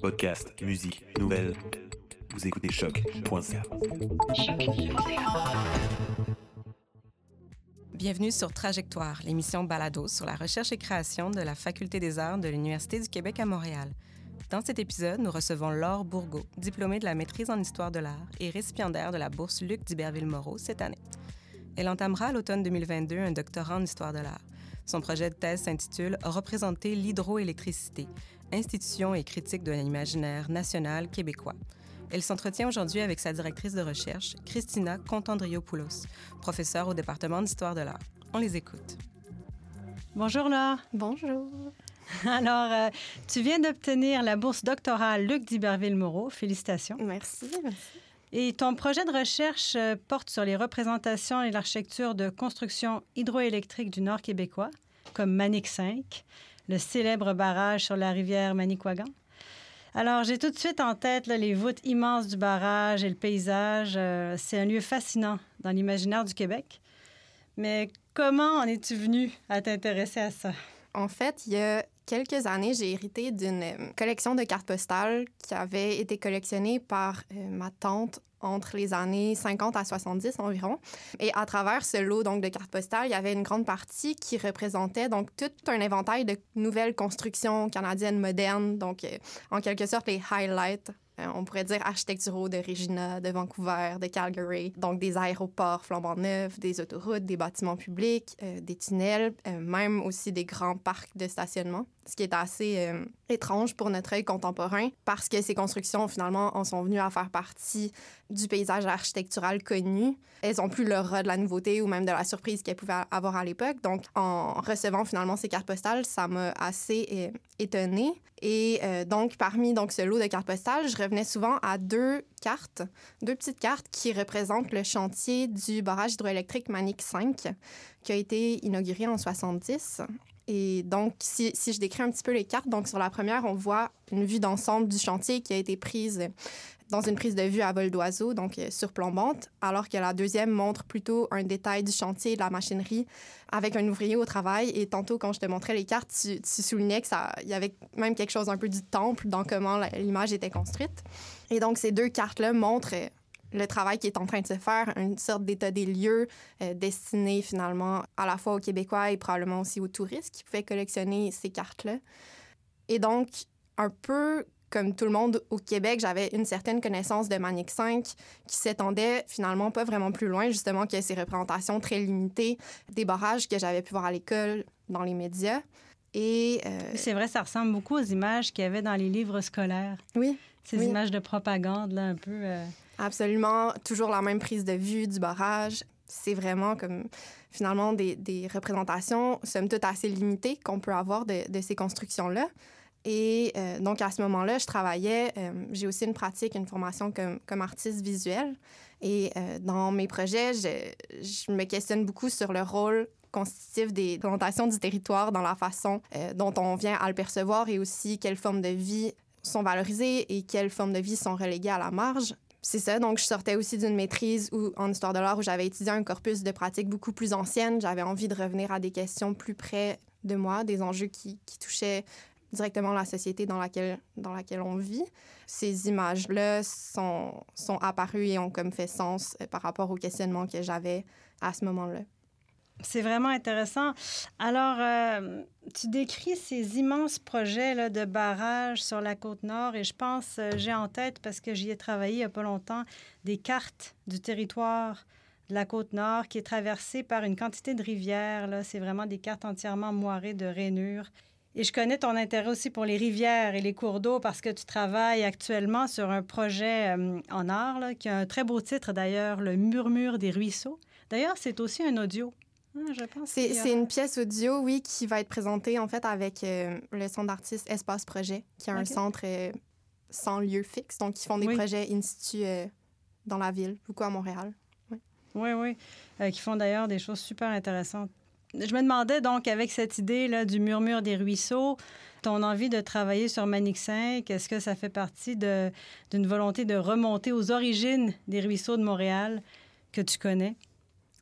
Podcast, musique, nouvelles. Vous écoutez choc.ca. Bienvenue sur Trajectoire, l'émission Balado sur la recherche et création de la Faculté des arts de l'Université du Québec à Montréal. Dans cet épisode, nous recevons Laure Bourgault, diplômée de la maîtrise en histoire de l'art et récipiendaire de la bourse Luc d'Iberville-Moreau cette année. Elle entamera à l'automne 2022 un doctorat en histoire de l'art. Son projet de thèse s'intitule Représenter l'hydroélectricité, institution et critique de l'imaginaire national québécois. Elle s'entretient aujourd'hui avec sa directrice de recherche, Christina Contandriopoulos, professeure au département d'histoire de l'art. On les écoute. Bonjour Laure. Bonjour. Alors, euh, tu viens d'obtenir la bourse doctorale Luc d'Iberville-Moreau. Félicitations. Merci, merci. Et ton projet de recherche euh, porte sur les représentations et l'architecture de constructions hydroélectriques du Nord québécois, comme Manic 5, le célèbre barrage sur la rivière Manicouagan. Alors, j'ai tout de suite en tête les voûtes immenses du barrage et le paysage. Euh, c'est un lieu fascinant dans l'imaginaire du Québec. Mais comment en es-tu venu à t'intéresser à ça? En fait, il y a quelques années, j'ai hérité d'une euh, collection de cartes postales qui avait été collectionnée par euh, ma tante entre les années 50 à 70 environ. Et à travers ce lot donc de cartes postales, il y avait une grande partie qui représentait donc tout un éventail de nouvelles constructions canadiennes modernes, donc euh, en quelque sorte les highlights euh, on pourrait dire architecturaux de Regina, de Vancouver, de Calgary. Donc des aéroports flambant neufs, des autoroutes, des bâtiments publics, euh, des tunnels, même aussi des grands parcs de stationnement. Ce qui est assez étrange pour notre œil contemporain parce que ces constructions, finalement, en sont venues à faire partie du paysage architectural connu. Elles n'ont plus rat de la nouveauté ou même de la surprise qu'elles pouvaient avoir à l'époque. Donc, en recevant finalement ces cartes postales, ça m'a assez étonnée. Et donc, parmi donc, ce lot de cartes postales, je revenais souvent à deux cartes, deux petites cartes qui représentent le chantier du barrage hydroélectrique Manic 5 qui a été inauguré en 70. Et donc, si, je décris un petit peu les cartes, donc sur la première, on voit une vue d'ensemble du chantier qui a été prise dans une prise de vue à vol d'oiseau, donc euh, surplombante, alors que la deuxième montre plutôt un détail du chantier de la machinerie avec un ouvrier au travail. Et tantôt, quand je te montrais les cartes, tu, tu soulignais qu'il y avait même quelque chose un peu du temple dans comment l'image était construite. Et donc, ces deux cartes-là montrent euh, le travail qui est en train de se faire, une sorte d'état des lieux euh, destiné finalement à la fois aux Québécois et probablement aussi aux touristes qui pouvaient collectionner ces cartes-là. Et donc, un peu comme tout le monde au Québec, j'avais une certaine connaissance de Manic 5 qui s'étendait finalement pas vraiment plus loin, justement, que ces représentations très limitées des barrages que j'avais pu voir à l'école, dans les médias. Et euh, c'est vrai, ça ressemble beaucoup aux images qu'il y avait dans les livres scolaires. Oui. Ces images de propagande, là, un peu. Euh, Absolument. Toujours la même prise de vue du barrage. C'est vraiment comme finalement des, représentations, somme toute, assez limitées qu'on peut avoir de, ces constructions-là. Et euh, donc, à ce moment-là, je travaillais, euh, j'ai aussi une pratique, une formation comme, artiste visuel. Et euh, dans mes projets, je, je, me questionne beaucoup sur le rôle constitutif des représentations du territoire dans la façon dont on vient à le percevoir et aussi quelles formes de vie sont valorisées et quelles formes de vie sont reléguées à la marge. C'est ça, donc je sortais aussi d'une maîtrise où, en histoire de l'art où j'avais étudié un corpus de pratiques beaucoup plus anciennes. J'avais envie de revenir à des questions plus près de moi, des enjeux qui, qui touchaient directement la société dans laquelle, dans laquelle on vit. Ces images-là sont, sont apparues et ont comme fait sens euh, par rapport au questionnement que j'avais à ce moment-là. C'est vraiment intéressant. Alors, euh, tu décris ces immenses projets là, de barrages sur la côte nord et je pense, euh, j'ai en tête, parce que j'y ai travaillé il n'y a pas longtemps, des cartes du territoire de la côte nord qui est traversée par une quantité de rivières. C'est vraiment des cartes entièrement moirées de rainures. Et je connais ton intérêt aussi pour les rivières et les cours d'eau parce que tu travailles actuellement sur un projet euh, en art qui a un très beau titre d'ailleurs, Le murmure des ruisseaux. D'ailleurs, c'est aussi un audio. Pense c'est une pièce audio, oui, qui va être présentée en fait avec euh, le centre d'artistes Espace Projet, qui est un centre euh, sans lieu fixe, donc ils font des projets in situ dans la ville, beaucoup à Montréal. Oui, oui, oui. qui font d'ailleurs des choses super intéressantes je me demandais donc, avec cette idée là, du murmure des ruisseaux, ton envie de travailler sur Manic 5, est-ce que ça fait partie d'une volonté de remonter aux origines des ruisseaux de Montréal que tu connais?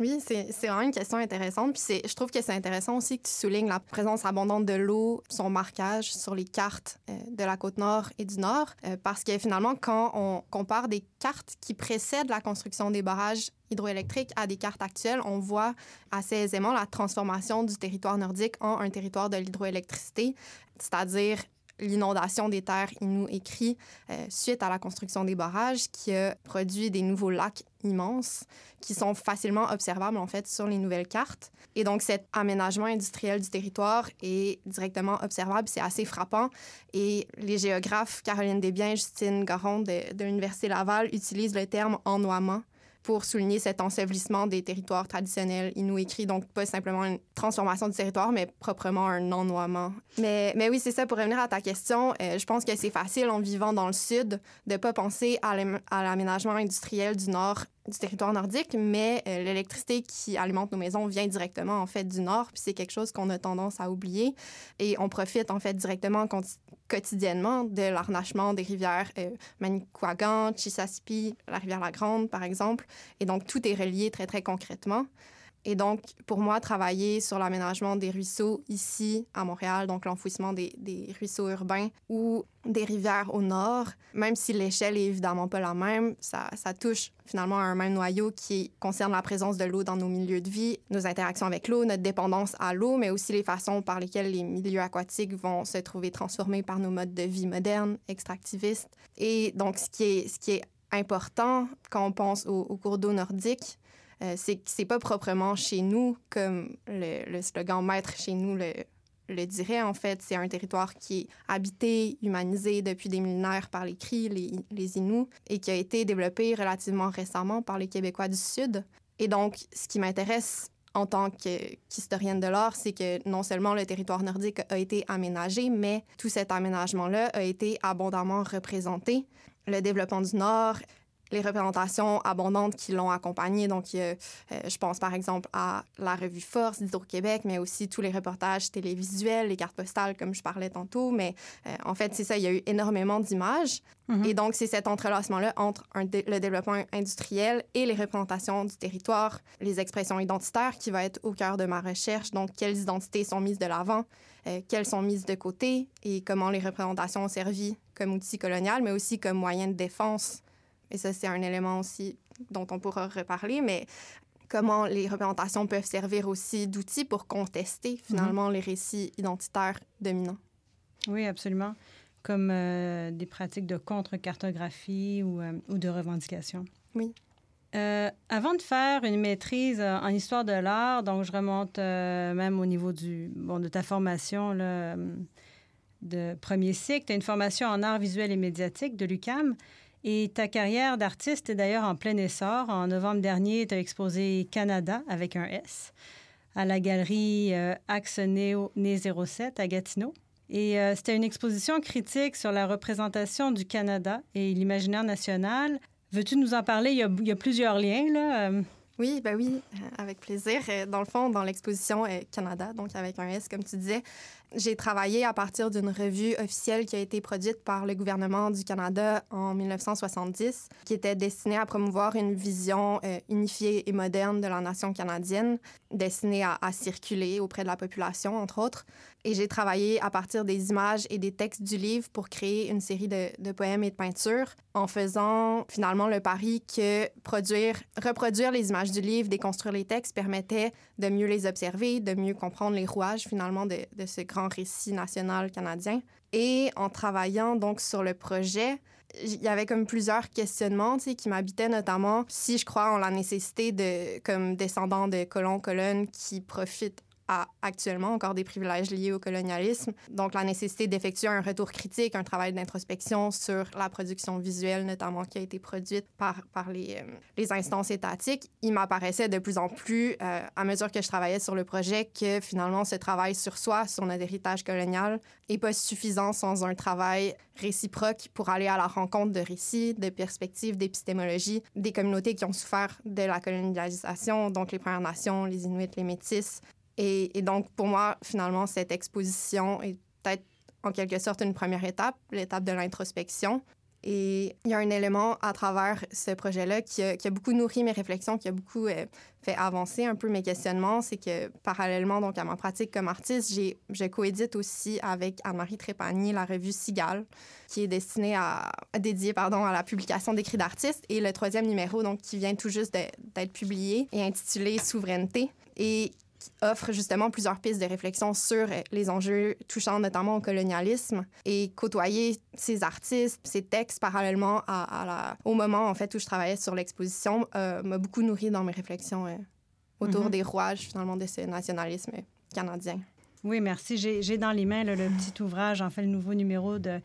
Oui, c'est vraiment une question intéressante. Puis je trouve que c'est intéressant aussi que tu soulignes la présence abondante de l'eau, son marquage sur les cartes euh, de la côte nord et du nord, euh, parce que finalement, quand on compare des cartes qui précèdent la construction des barrages hydroélectriques à des cartes actuelles, on voit assez aisément la transformation du territoire nordique en un territoire de l'hydroélectricité, c'est-à-dire l'inondation des terres Innu et Cri euh, suite à la construction des barrages qui a produit des nouveaux lacs immenses qui sont facilement observables en fait sur les nouvelles cartes. Et donc cet aménagement industriel du territoire est directement observable, c'est assez frappant. Et les géographes Caroline Desbiens Justine Garon de, de l'Université Laval utilisent le terme ennoiement pour souligner cet ensevelissement des territoires traditionnels inuits écrit, donc pas simplement une transformation du territoire, mais proprement un ennoiement. Mais, mais oui, c'est ça, pour revenir à ta question, euh, je pense que c'est facile en vivant dans le sud de pas penser à l'aménagement industriel du nord du territoire nordique, mais euh, l'électricité qui alimente nos maisons vient directement en fait du nord, puis c'est quelque chose qu'on a tendance à oublier et on profite en fait directement quotidiennement de l'arnachement des rivières euh, Manicouagan, Chisasipi, la rivière La Grande par exemple, et donc tout est relié très très concrètement. Et donc, pour moi, travailler sur l'aménagement des ruisseaux ici à Montréal, donc l'enfouissement des, ruisseaux urbains ou des rivières au nord, même si l'échelle est évidemment pas la même, ça, ça, touche finalement à un même noyau qui concerne la présence de l'eau dans nos milieux de vie, nos interactions avec l'eau, notre dépendance à l'eau, mais aussi les façons par lesquelles les milieux aquatiques vont se trouver transformés par nos modes de vie modernes, extractivistes. Et donc, ce qui est, important quand on pense aux, aux cours d'eau nordiques, euh, c'est c'est pas proprement chez nous comme le, slogan maître chez nous le, dirait. En fait, c'est un territoire qui est habité, humanisé depuis des millénaires par les Cris, les, les Inuits, et qui a été développé relativement récemment par les Québécois du Sud. Et donc, ce qui m'intéresse en tant qu'historienne de l'art, c'est que non seulement le territoire nordique a été aménagé, mais tout cet aménagement-là a été abondamment représenté. Le développement du Nord, les représentations abondantes qui l'ont accompagné. Donc, euh, je pense par exemple à la revue Force d'Hydro-Québec, mais aussi tous les reportages télévisuels, les cartes postales, comme je parlais tantôt. Mais euh, en fait, c'est ça, il y a eu énormément d'images. Mm-hmm. Et donc, c'est cet entrelacement-là entre le développement industriel et les représentations du territoire, les expressions identitaires qui va être au cœur de ma recherche. Donc, quelles identités sont mises de l'avant, euh, quelles sont mises de côté et comment les représentations ont servi comme outil colonial, mais aussi comme moyen de défense et ça, c'est un élément aussi dont on pourra reparler, mais comment les représentations peuvent servir aussi d'outils pour contester finalement mhm. les récits identitaires dominants. Oui, absolument. Comme euh, des pratiques de contre-cartographie ou, euh, ou, de revendication. Oui. Euh, avant de faire une maîtrise en histoire de l'art, donc je remonte même au niveau du, bon, de ta formation là, de premier cycle, tu as une formation en art visuel et médiatique de l'UCAM. Et ta carrière d'artiste est d'ailleurs en plein essor. En novembre dernier, tu as exposé Canada avec un S à la galerie euh, Axe Néo Né 07 à Gatineau. Et euh, c'était une exposition critique sur la représentation du Canada et l'imaginaire national. Veux-tu nous en parler? Il y a, il y a plusieurs liens, là. Euh. Oui, ben oui, avec plaisir. Dans le fond, dans l'exposition Canada, donc avec un S, comme tu disais, j'ai travaillé à partir d'une revue officielle qui a été produite par le gouvernement du Canada en 1970, qui était destinée à promouvoir une vision euh, unifiée et moderne de la nation canadienne, destinée à, circuler auprès de la population, entre autres. Et j'ai travaillé à partir des images et des textes du livre pour créer une série de, poèmes et de peintures, en faisant finalement le pari que produire, reproduire les images du livre, déconstruire les textes permettait de mieux les observer, de mieux comprendre les rouages finalement de, ce grand récit national canadien. Et en travaillant donc sur le projet, il y avait comme plusieurs questionnements qui m'habitaient, notamment si je crois en la nécessité de, comme descendant de colons-colonnes qui profitent actuellement encore des privilèges liés au colonialisme. Donc, la nécessité d'effectuer un retour critique, un travail d'introspection sur la production visuelle, notamment qui a été produite par, euh, les instances étatiques, il m'apparaissait de plus en plus, euh, à mesure que je travaillais sur le projet, que finalement, ce travail sur soi, sur notre héritage colonial, n'est pas suffisant sans un travail réciproque pour aller à la rencontre de récits, de perspectives, d'épistémologie des communautés qui ont souffert de la colonisation, donc les Premières Nations, les Inuits, les Métis, et, donc, pour moi, finalement, cette exposition est peut-être en quelque sorte une première étape, l'étape de l'introspection. Et il y a un élément à travers ce projet-là qui a, beaucoup nourri mes réflexions, qui a beaucoup euh, fait avancer un peu mes questionnements, c'est que parallèlement donc à ma pratique comme artiste, j'ai, je coédite aussi avec Anne-Marie Trépanier la revue Cigale, qui est destinée à, dédiée pardon, à la publication d'écrits d'artistes, et le troisième numéro donc qui vient tout juste d'être publié et intitulé Souveraineté. Et qui offre justement plusieurs pistes de réflexion sur les enjeux touchant notamment au colonialisme et côtoyer ces artistes, ces textes parallèlement à, la, au moment en fait où je travaillais sur l'exposition euh, m'a beaucoup nourri dans mes réflexions euh, autour mm-hmm. des rouages finalement de ce nationalisme canadien. Oui, merci. J'ai dans les mains le petit ouvrage, en fait, le nouveau numéro de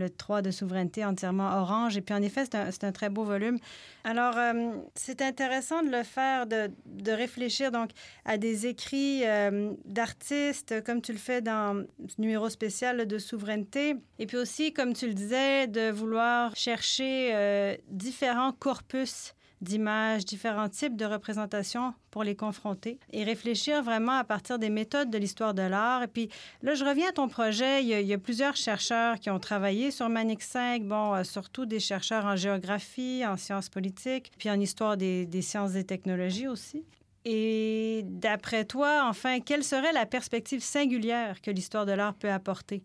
le 3 de souveraineté entièrement orange. Et puis, en effet, c'est un, très beau volume. Alors, euh, c'est intéressant de le faire, de, de, réfléchir donc à des écrits euh, d'artistes, comme tu le fais dans ce numéro spécial de souveraineté. Et puis aussi, comme tu le disais, de vouloir chercher euh, différents corpus d'images, différents types de représentations pour les confronter et réfléchir vraiment à partir des méthodes de l'histoire de l'art. Et puis là, je reviens à ton projet. Il y a, plusieurs chercheurs qui ont travaillé sur Manix 5, bon, euh, surtout des chercheurs en géographie, en sciences politiques, puis en histoire des, des sciences et technologies aussi. Et d'après toi, enfin, quelle serait la perspective singulière que l'histoire de l'art peut apporter?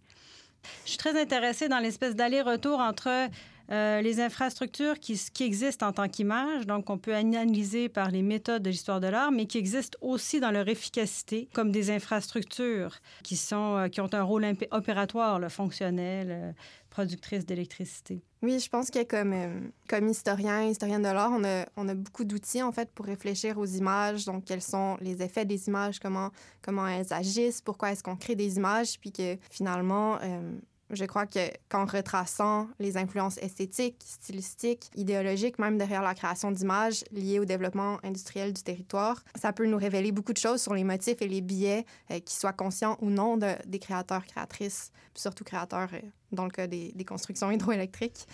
Je suis très intéressée dans l'espèce d'aller-retour entre euh, les infrastructures qui, existent en tant qu'image, donc on peut analyser par les méthodes de l'histoire de l'art, mais qui existent aussi dans leur efficacité comme des infrastructures qui, sont, euh, qui ont un rôle opératoire, le fonctionnel, euh, productrice d'électricité. Oui, je pense que comme, comme historien, historienne de l'art, on a, on a beaucoup d'outils en fait pour réfléchir aux images, donc quels sont les effets des images, comment, comment elles agissent, pourquoi est-ce qu'on crée des images, puis que finalement, je crois que qu'en retraçant les influences esthétiques, stylistiques, idéologiques, même derrière la création d'images liées au développement industriel du territoire, ça peut nous révéler beaucoup de choses sur les motifs et les biais, euh, qu'ils soient conscients ou non de, des créateurs, créatrices, surtout créateurs euh, dans le cas des constructions hydroélectriques.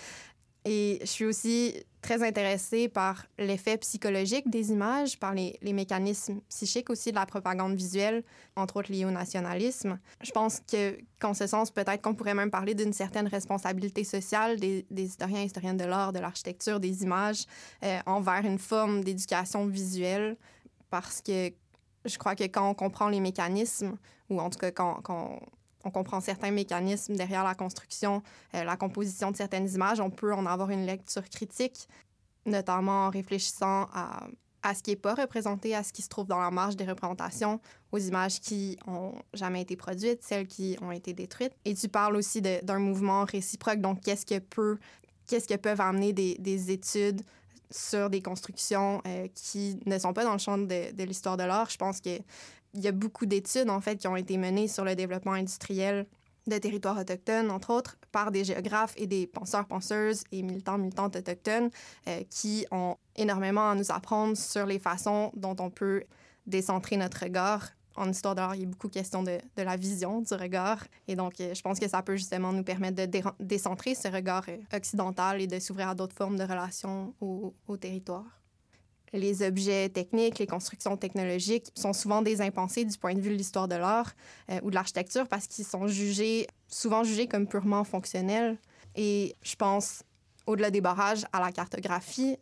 Et je suis aussi très intéressée par l'effet psychologique des images, par les, mécanismes psychiques aussi de la propagande visuelle, entre autres liés au nationalisme. Je pense que, qu'en ce sens, peut-être qu'on pourrait même parler d'une certaine responsabilité sociale des, des historiens et historiennes de l'art, de l'architecture, des images, euh, envers une forme d'éducation visuelle, parce que je crois que quand on comprend les mécanismes, ou en tout cas quand, quand on comprend certains mécanismes derrière la construction, euh, la composition de certaines images, on peut en avoir une lecture critique, notamment en réfléchissant à, à ce qui n'est pas représenté, à ce qui se trouve dans la marge des représentations, aux images qui ont jamais été produites, celles qui ont été détruites. Et tu parles aussi d'un mouvement réciproque, donc qu'est-ce que peut, qu'est-ce que peuvent amener des, des études sur des constructions euh, qui ne sont pas dans le champ de, de l'histoire de l'art? Je pense que il y a beaucoup d'études, en fait, qui ont été menées sur le développement industriel de territoires autochtones, entre autres, par des géographes et des penseurs, penseuses et militants, militantes autochtones euh, qui ont énormément à nous apprendre sur les façons dont on peut décentrer notre regard. En histoire d'art, il y a beaucoup question de, de, la vision du regard. Et donc, euh, je pense que ça peut justement nous permettre de décentrer ce regard euh, occidental et de s'ouvrir à d'autres formes de relations au, au territoire les objets techniques, les constructions technologiques sont souvent des impensés du point de vue de l'histoire de l'art euh, ou de l'architecture parce qu'ils sont jugés, souvent jugés comme purement fonctionnels. Et je pense, au-delà des barrages, à la cartographie,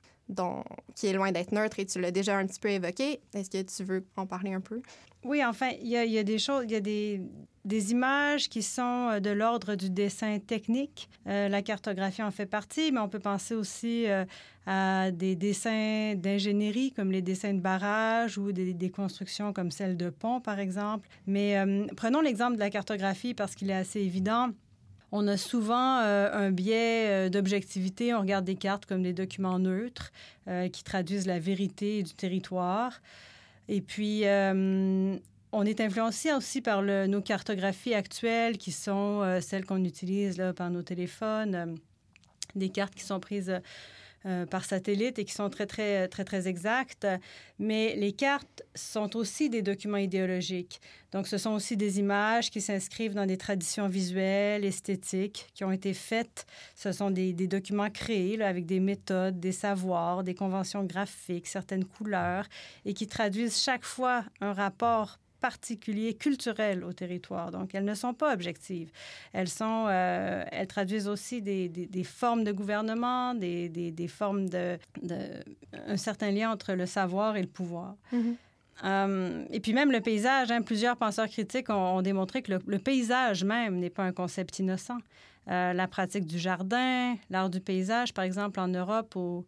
qui est loin d'être neutre et tu l'as déjà un petit peu évoqué. Est-ce que tu veux en parler un peu? Oui, enfin, il y a, y a, des choses, il y a des, des, images qui sont euh, de l'ordre du dessin technique. Euh, la cartographie en fait partie, mais on peut penser aussi euh, à des dessins d'ingénierie, comme les dessins de barrages ou des, des, constructions comme celle de pont, par exemple. Mais prenons l'exemple de la cartographie parce qu'il est assez évident. On a souvent un biais d'objectivité. On regarde des cartes comme des documents neutres qui traduisent la vérité du territoire. Et puis, euh, on est influencé aussi par nos cartographies actuelles qui sont euh, celles qu'on utilise là, par nos téléphones, euh, des cartes qui sont prises euh, par satellite et qui sont très, très, très, très exactes. Mais les cartes sont aussi des documents idéologiques. Donc, ce sont aussi des images qui s'inscrivent dans des traditions visuelles, esthétiques, qui ont été faites. Ce sont des, documents créés avec des méthodes, des savoirs, des conventions graphiques, certaines couleurs, et qui traduisent chaque fois un rapport particulier culturel au territoire. Donc, elles ne sont pas objectives. Elles, sont, euh, elles traduisent aussi des, des, des, formes de gouvernement, des, des formes de, de, un certain lien entre le savoir et le pouvoir. Mhm. Euh, et puis même le paysage, hein, plusieurs penseurs critiques ont, ont démontré que le, le paysage même n'est pas un concept innocent. Euh, la pratique du jardin, l'art du paysage, par exemple, en Europe au,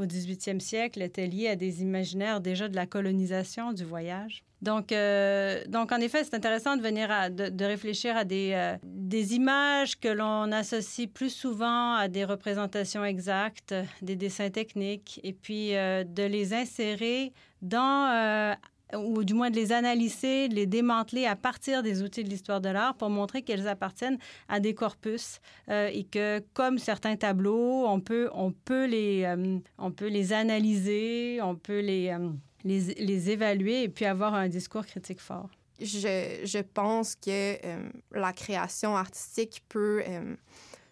au 18e siècle, était liée à des imaginaires déjà de la colonisation, du voyage. Donc, euh, donc en effet, c'est intéressant de venir de, réfléchir à des, euh, des images que l'on associe plus souvent à des représentations exactes, des dessins techniques, et puis euh, de les insérer dans ou du moins de les analyser, de les démanteler à partir des outils de l'histoire de l'art pour montrer qu'elles appartiennent à des corpus euh, et que, comme certains tableaux, on peut, on peut, les, euh, on peut les analyser, on peut les, euh, les, les, évaluer et puis avoir un discours critique fort. Je, je pense que la création artistique peut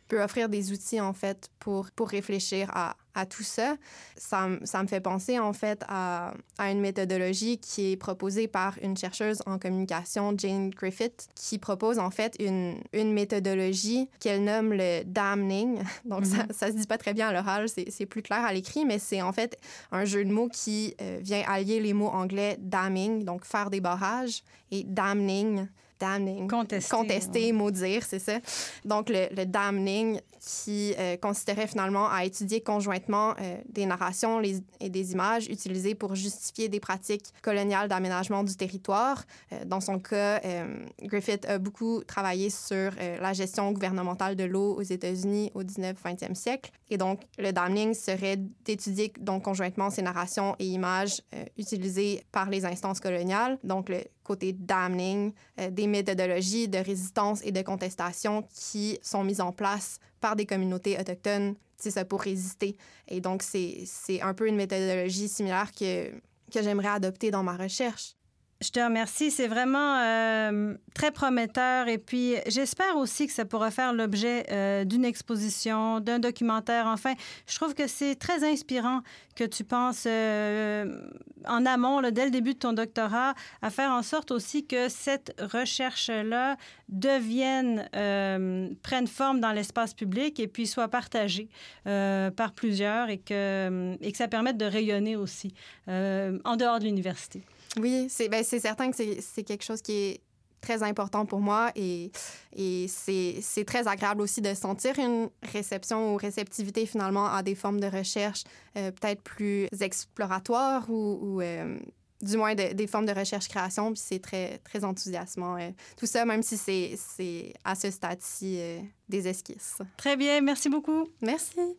peut offrir des outils, en fait, pour, pour réfléchir à, à tout ça. Ça, ça, me fait penser, en fait, à, à, une méthodologie qui est proposée par une chercheuse en communication, Jane Griffith, qui propose, en fait, une, une méthodologie qu'elle nomme le damning. Donc, mm -hmm. ça, ça se dit pas très bien à l'oral, c'est plus clair à l'écrit, mais c'est, en fait, un jeu de mots qui euh, vient allier les mots anglais damning, donc faire des barrages, et damning, damning. Contester. Contester, maudire, c'est ça. Donc, le, le damning qui euh, consisterait finalement à étudier conjointement euh, des narrations les, et des images utilisées pour justifier des pratiques coloniales d'aménagement du territoire. Euh, dans son cas, euh, Griffith a beaucoup travaillé sur la gestion gouvernementale de l'eau aux États-Unis au 19-20e siècle. Et donc, le damning serait d'étudier donc conjointement ces narrations et images utilisées par les instances coloniales. Donc, le côté damning, euh, des méthodologies de résistance et de contestation qui sont mises en place par des communautés autochtones, c'est ça, pour résister. Et donc, c'est un peu une méthodologie similaire que, que j'aimerais adopter dans ma recherche. Je te remercie. C'est vraiment euh, très prometteur. Et puis, j'espère aussi que ça pourra faire l'objet euh, d'une exposition, d'un documentaire. Enfin, je trouve que c'est très inspirant que tu penses euh, en amont, dès le début de ton doctorat, à faire en sorte aussi que cette recherche-là devienne, prenne forme dans l'espace public et puis soit partagée par plusieurs et que, et que ça permette de rayonner aussi en dehors de l'université. Oui, c'est ben, certain que c'est quelque chose qui est très important pour moi et, et c'est très agréable aussi de sentir une réception ou réceptivité finalement à des formes de recherche euh, peut-être plus exploratoires ou, ou euh, du moins de, des formes de recherche-création, puis c'est très, très enthousiasmant. Euh, tout ça, même si c'est à ce stade-ci des esquisses. Très bien, merci beaucoup. Merci.